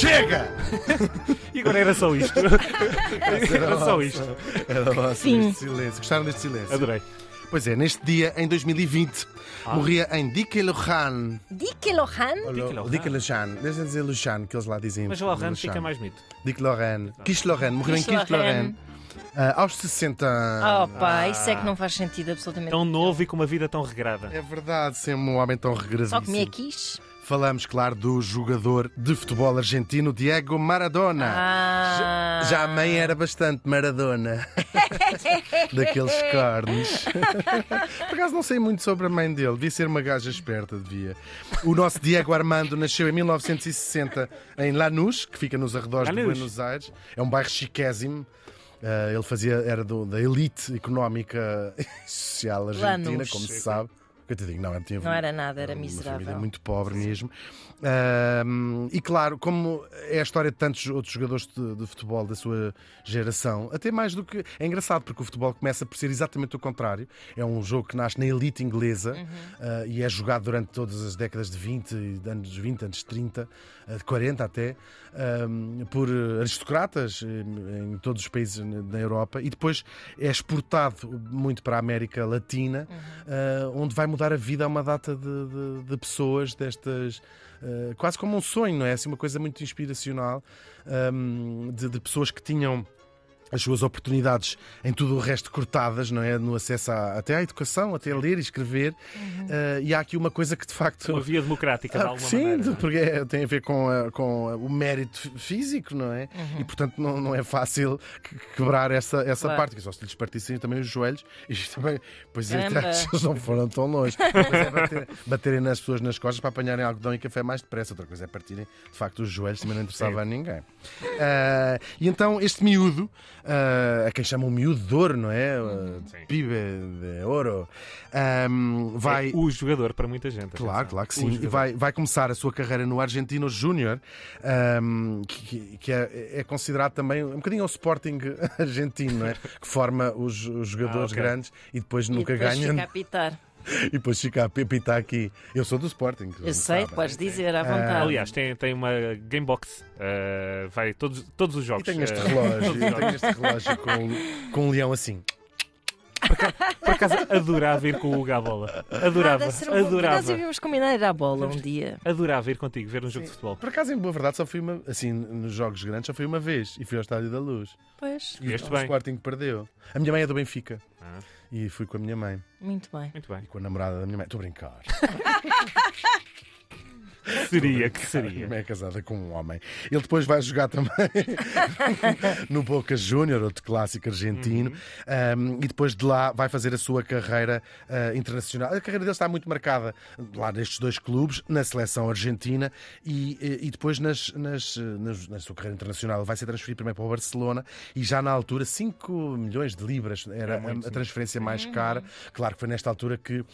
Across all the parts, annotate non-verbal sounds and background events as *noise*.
Chega! *laughs* E agora era só isto. *laughs* Era só isto. Era ótimo Fim. este silêncio. Gostaram deste silêncio? Adorei. Pois é, neste dia, em 2020, Ah. morria em Dike Lohan. Dick Lohan? Lohan. Dique Lohan. Deixa dizer Lohan, que eles lá dizem. Mas o Lohan fica mais mito. Dick Lohan. Kish Lohan. Morreu em Kish Kish Lohan. Lohan. Ah, aos 60 anos. Oh pá, isso é que não faz sentido absolutamente. Tão novo e com uma vida tão regrada. É verdade, sempre um homem tão Só regresadíssimo. comia quiche. Falamos, claro, do jogador de futebol argentino Diego Maradona. Ah. Já a mãe era bastante Maradona. *laughs* Daqueles cornos. Por acaso não sei muito sobre a mãe dele. Devia ser uma gaja esperta, devia. O nosso Diego Armando nasceu em 1960 em Lanús, que fica nos arredores de Lanús. Buenos Aires. É um bairro chiquésimo. Ah, ele fazia, era do- da elite económica e social argentina, Lanús. como se sabe. Coitadinho, não, tinha Não era nada, era uma miserável. família muito pobre mesmo. Ahm, e claro, como é a história de tantos outros jogadores de, de futebol da sua geração, até mais do que. É engraçado porque o futebol começa por ser exatamente o contrário. É um jogo que nasce na elite inglesa Uhum. ah, e é jogado durante todas as décadas de 20, e de anos 20, anos 30, ah, de 40 até, por aristocratas em todos os países na Europa e depois é exportado muito para a América Latina, ah, onde vai mudar a vida a uma data de, de- de pessoas destas. ah, quase como um sonho, não é? Assim, uma coisa muito inspiracional ahm, de, de pessoas que tinham as suas oportunidades em tudo o resto cortadas, não é? No acesso à- até à educação, até a ler e escrever. Ah, e há aqui uma coisa que de facto. Uma via democrática, de Ah, alguma Sim, maneira. não é? porque é- tem a ver com, a- com a- o mérito físico, não é? E portanto não, não é fácil que- quebrar essa, essa Claro. parte, que só se lhes partissem também os joelhos e *laughs* também, pois é, *laughs* eles não foram tão longe. *laughs* Uma coisa é bater- baterem nas pessoas nas costas para apanharem algodão e café mais depressa, outra coisa é partirem de facto os joelhos, também não interessava a ninguém. Ah, e então este miúdo, ah, a quem chamam miúdo de ouro, não é? Ah, Sim. Pibe de ouro, ah, vai. É o jogador para muita gente. Claro, claro que O sim. E vai, vai começar a sua carreira no Argentino Júnior, ahm, que, que- é, é considerado também um bocadinho o Sporting *laughs* argentino, não é? que forma os, os jogadores Ah, ok. grandes e depois nunca e depois ganha. fica a apitar. E depois fica a pitar aqui. Eu sou do Sporting. Eu sei, sabem. podes dizer à Ah, vontade. Aliás, tem, tem uma Gamebox. uh, vai todos, todos os E jogos. tenho este uh, relógio, tenho este relógio com, com um leão assim. Por acaso, adorava ir com o Hugo à bola. Adorava, Ah, um bom- Por acaso adorava. devíamos combinar ir à bola um dia. Adorava ir contigo ver um jogo de futebol. Por acaso, em boa verdade, só fui uma. Assim, nos jogos grandes, só fui uma vez. E fui ao Estádio da Luz. Pois, E Vieste o bem. Sporting perdeu. A minha mãe é do Benfica. Ah, E fui com a minha mãe. muito bem. muito bem. E com a namorada da minha mãe. Estou a brincar. *laughs* Seria que Minha seria. é casada com um homem. Ele depois vai jogar também *laughs* no Boca Júnior, outro clássico argentino. Um, e depois de lá vai fazer a sua carreira uh, internacional. A carreira dele está muito marcada lá nestes dois clubes, na seleção argentina e, e depois nas, nas, nas- na sua carreira internacional. Vai ser transferido primeiro para o Barcelona e já na altura 5 milhões de libras era É muito, a, a transferência mais Uhum. cara. Claro que foi nesta altura que uh,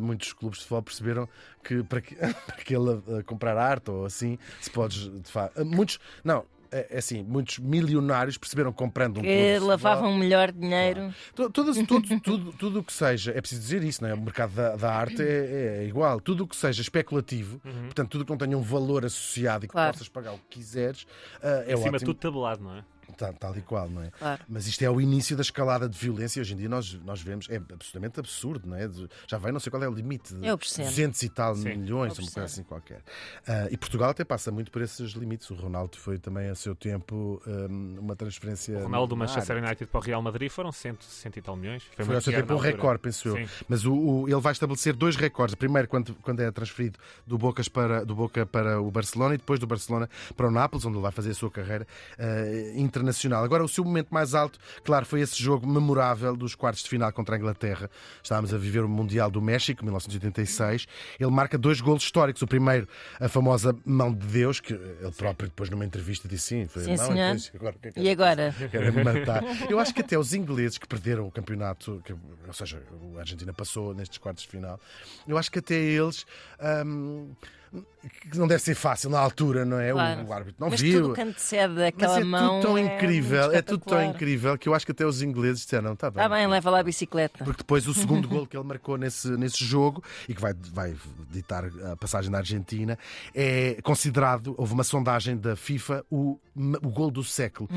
muitos clubes de futebol perceberam que para, que, *laughs* para que ele uh, comprar arte ou assim, se podes de facto. Muitos, não, é é assim, muitos milionários perceberam que comprando um Que futebol- lavavam melhor dinheiro. Tu- Todas, tudo, tudo, tudo o que seja, é preciso dizer isso, não é? O mercado da, da arte é, é igual. Tudo o que seja especulativo, portanto, tudo o que não tenha um valor associado e que Claro. possas pagar o que quiseres, ah, é Acima de ótimo. tudo tabelado, não é? Tal, tal e qual, não é? Claro. Mas isto é o início da escalada de violência. Hoje em dia nós, nós vemos, é absolutamente absurdo, não é? De- Já vai, não sei qual é o limite, de É o percento. 200 e tal Sim. milhões, É uma coisa assim qualquer. Ah, e Portugal até passa muito por esses limites. O Ronaldo foi também a seu tempo hum, uma transferência. O Ronaldo do Manchester. United para o Real Madrid foram 100, 100 e tal milhões. Foi muito ao seu tempo um recorde, penso eu. Sim. Mas o, o- ele vai estabelecer dois recordes. Primeiro, quando, quando é transferido do, Bocas para, do Boca para o Barcelona e depois do Barcelona para o Nápoles, onde ele vai fazer a sua carreira eh, internacional. Agora, o seu momento mais alto, claro, foi esse jogo memorável dos quartos de final contra a Inglaterra. Estávamos a viver o Mundial do México, 1986. Ele marca dois golos históricos. O primeiro, a famosa mão de Deus, que ele próprio depois numa entrevista disse sim. Foi, Sim, "Não, senhor. então, agora, que é que é E agora? Querem matar. Eu acho que até os ingleses que perderam o campeonato, que- ou seja, a Argentina passou nestes quartos de final, eu acho que até eles. hum, que não deve ser fácil na altura, não é? O- Claro. O, árbitro não Mas viu. tudo o que antecede Mas aquela é mão. tudo tão é incrível, é tudo tão incrível que eu acho que até os ingleses disseram, está bem. Está bem, leva lá a bicicleta. Porque depois o segundo *laughs* gol que ele marcou nesse, nesse jogo e que vai, vai ditar a passagem da Argentina é considerado, houve uma sondagem da FIFA, o, o gol do século.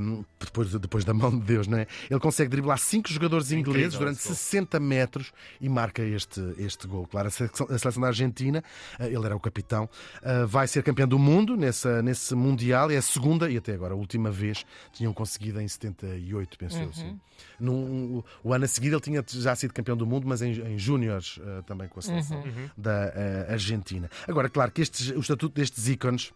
Um, depois, depois da mão de Deus, não é? Ele consegue driblar cinco jogadores ingleses durante esse gol. 60 metros e marca este, este gol. Claro, a seleção, a seleção da Argentina, eh, ele era o capitão, eh, vai ser campeão do mundo nessa, nesse Mundial. É a segunda e até agora a última vez tinham conseguido em 78, penso eu. Sim. Num- o ano a seguir ele tinha já sido campeão do mundo, mas em, em júniores eh, também com a seleção da eh, Argentina. Agora, claro que estes, o estatuto destes ícones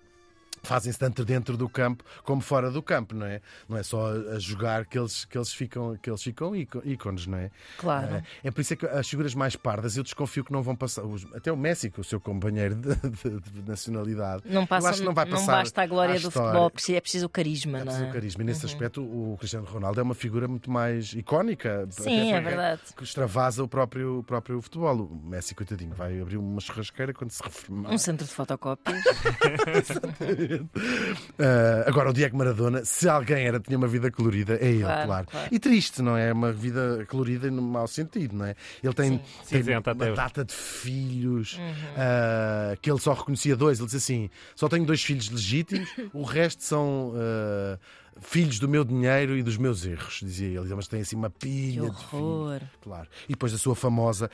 fazem-se tanto dentro do campo como fora do campo, não é? Não é só a jogar que eles, que eles ficam, que eles ficam íco- ícones, não é? Claro. É, é por isso é que as figuras mais pardas eu desconfio que não vão passar. Até o Messi, com o seu companheiro de, de- de nacionalidade, Não, passa, que não vai passar. basta a glória do futebol, porque é preciso o carisma, É não preciso é? o carisma. E nesse aspecto, o Cristiano Ronaldo é uma figura muito mais icónica. Sim, é verdade. Que extravasa o próprio, o próprio futebol. O Messi, coitadinho, vai abrir uma churrasqueira quando se reformar. Um centro de fotocópias. *laughs* *laughs* Uh, *laughs* agora, o Diego Maradona, se alguém era, tinha uma vida colorida, é ele, claro. Claro, claro. E triste, não é? Uma vida colorida no mau sentido, não é? Ele tem, Sim. tem Cinzenta uma hoje. data de filhos, Uhum. uh, que ele só reconhecia dois. Ele disse assim: só tenho dois filhos legítimos, o resto são. uh, Filhos do meu dinheiro e dos meus erros, dizia ele. Mas tem assim uma Que pilha de filhos. horror. Claro. E depois da sua famosa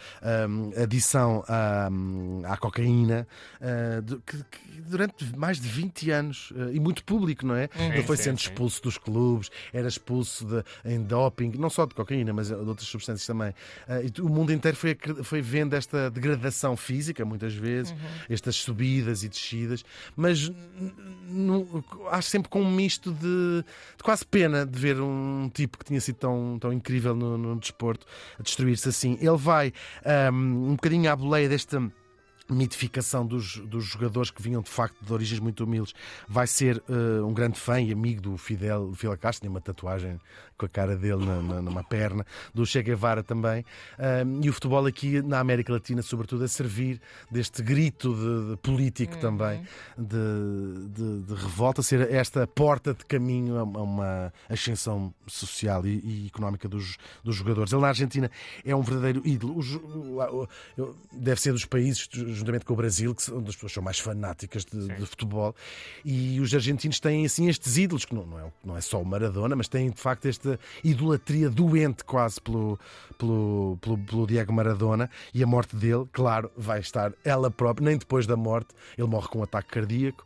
hum, adição à, hum, à cocaína, uh, de- que, que durante mais de 20 anos, uh, e muito público, não é? Ele foi sim, sendo sim. expulso dos clubes, era expulso de, em doping, não só de cocaína, mas de outras substâncias também. Uh, e o mundo inteiro foi, foi vendo esta degradação física, muitas vezes, estas subidas e descidas, mas acho sempre com um misto de, de quase pena de ver um tipo que tinha sido tão, tão incrível no, no desporto a destruir-se assim. Ele vai um, um bocadinho à boleia desta mitificação dos, dos jogadores que vinham de facto de origens muito humildes. Vai ser eh, um grande fã e amigo do Fidel, Fidel Castro, tinha uma tatuagem com a cara dele na, na- numa perna, do Che Guevara também, Um, e o futebol aqui na América Latina, sobretudo, a servir deste grito de, de político também, de, de- de revolta, ser esta porta de caminho a uma ascensão social e, e económica dos, dos jogadores. Ele na Argentina é um verdadeiro ídolo. O o- o- deve ser dos países, juntamente com o Brasil, que são, onde as pessoas são mais fanáticas de, de futebol. E os argentinos têm assim estes ídolos, que não, não, é, não é só o Maradona, mas têm de facto esta idolatria doente quase pelo, pelo, pelo, pelo Diego Maradona. E a morte dele, claro, vai estar ela própria, nem depois da morte. Ele morre com um ataque cardíaco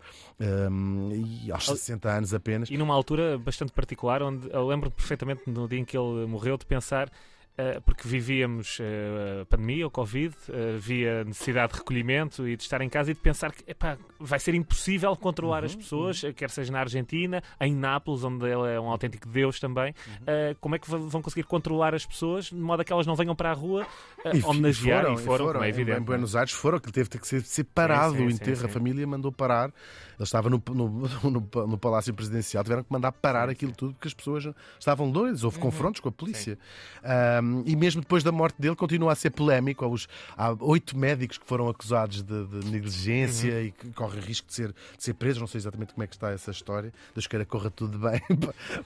hum, e aos 60 anos apenas. E numa altura bastante particular, onde eu lembro perfeitamente no dia em que ele morreu de pensar. Eh, porque vivíamos eh, a pandemia, o Covid, eh, havia necessidade de recolhimento e de estar em casa e de pensar que epá, vai ser impossível controlar Uhum, as pessoas, eh, quer seja na Argentina, em Nápoles, onde ele é um autêntico Deus também. Uhum. eh, como é que vão conseguir controlar as pessoas de modo a que elas não venham para a rua eh, E f- homenagear? foram, E foram, como é em- evidente. Em Buenos Aires foram, que teve que ser separado Sim, sim, o enterro. sim. A família mandou parar. Ele estava no, no, *laughs* no- no Palácio Presidencial, tiveram que mandar parar aquilo tudo porque as pessoas estavam doidas. Houve confrontos com a polícia. Ahm, e mesmo depois da morte dele, continua a ser polémico. Há, os- há oito médicos que foram acusados de, de negligência e que correm risco de ser, de ser presos. Não sei exatamente como é que está essa história. Deus queira que corra tudo bem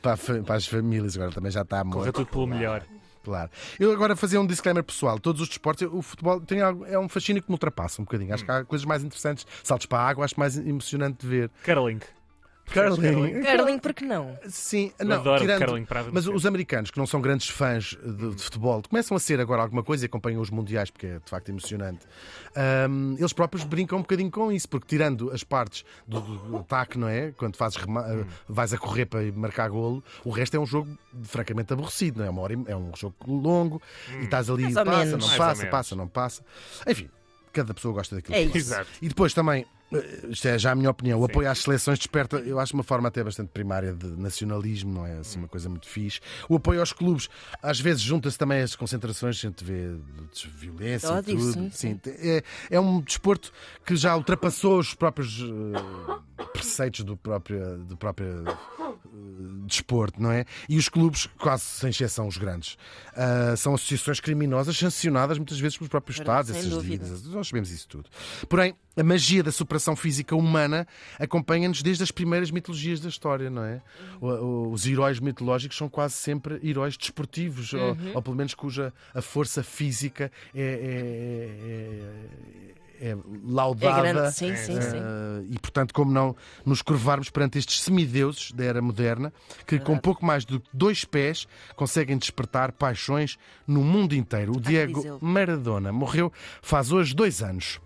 para, a para as famílias. Agora também já está morto. Corra tudo pelo melhor. Claro. Eu agora fazer um disclaimer pessoal. Todos os desportos, o futebol tem algo, é um fascínio que me ultrapassa um bocadinho. Acho que há coisas mais interessantes. Saltos para a água, acho mais emocionante de ver. Curling. Curling. Curling, por que não? Sim, Eu não, adoro tirando- curling para Mas os americanos, que não são grandes fãs de, de futebol, começam a ser agora alguma coisa e acompanham os mundiais, porque é de facto emocionante. Ahm, eles próprios brincam um bocadinho com isso, porque tirando as partes do, do- ataque, não é? Quando fazes Hum. vais a correr para marcar golo, o resto é um jogo francamente aborrecido, não é? Uma hora e- é um jogo longo e estás ali, passa, menos. não Mais passa, passa, não passa. Enfim, cada pessoa gosta daquilo. É que isso. Exato. E depois também, eh, isto é já a minha opinião, o Sim. apoio às seleções desperta, eu acho uma forma até bastante primária de nacionalismo, não é assim uma coisa muito fixe. O apoio aos clubes, às vezes junta-se também as concentrações, a gente vê de violência Ódio, e tudo. sim, sim. é, é um desporto que já ultrapassou os próprios eh, preceitos do próprio, do próprio desporto, não é? E os clubes, quase sem exceção os grandes, ah, são associações criminosas sancionadas muitas vezes pelos próprios Estados, essas dúvida. dívidas. Nós sabemos isso tudo. Porém, a magia da superação física humana acompanha-nos desde as primeiras mitologias da história, não é? O- Os heróis mitológicos são quase sempre heróis desportivos, ou, Uhum. ou pelo menos cuja a força física é, é- é- é É laudada. grande, sim, sim, sim. Uh, e portanto, como não nos curvarmos perante estes semideuses da era moderna, que com Verdade. pouco mais de dois pés conseguem despertar paixões no mundo inteiro. O Diego. Maradona morreu faz hoje dois anos.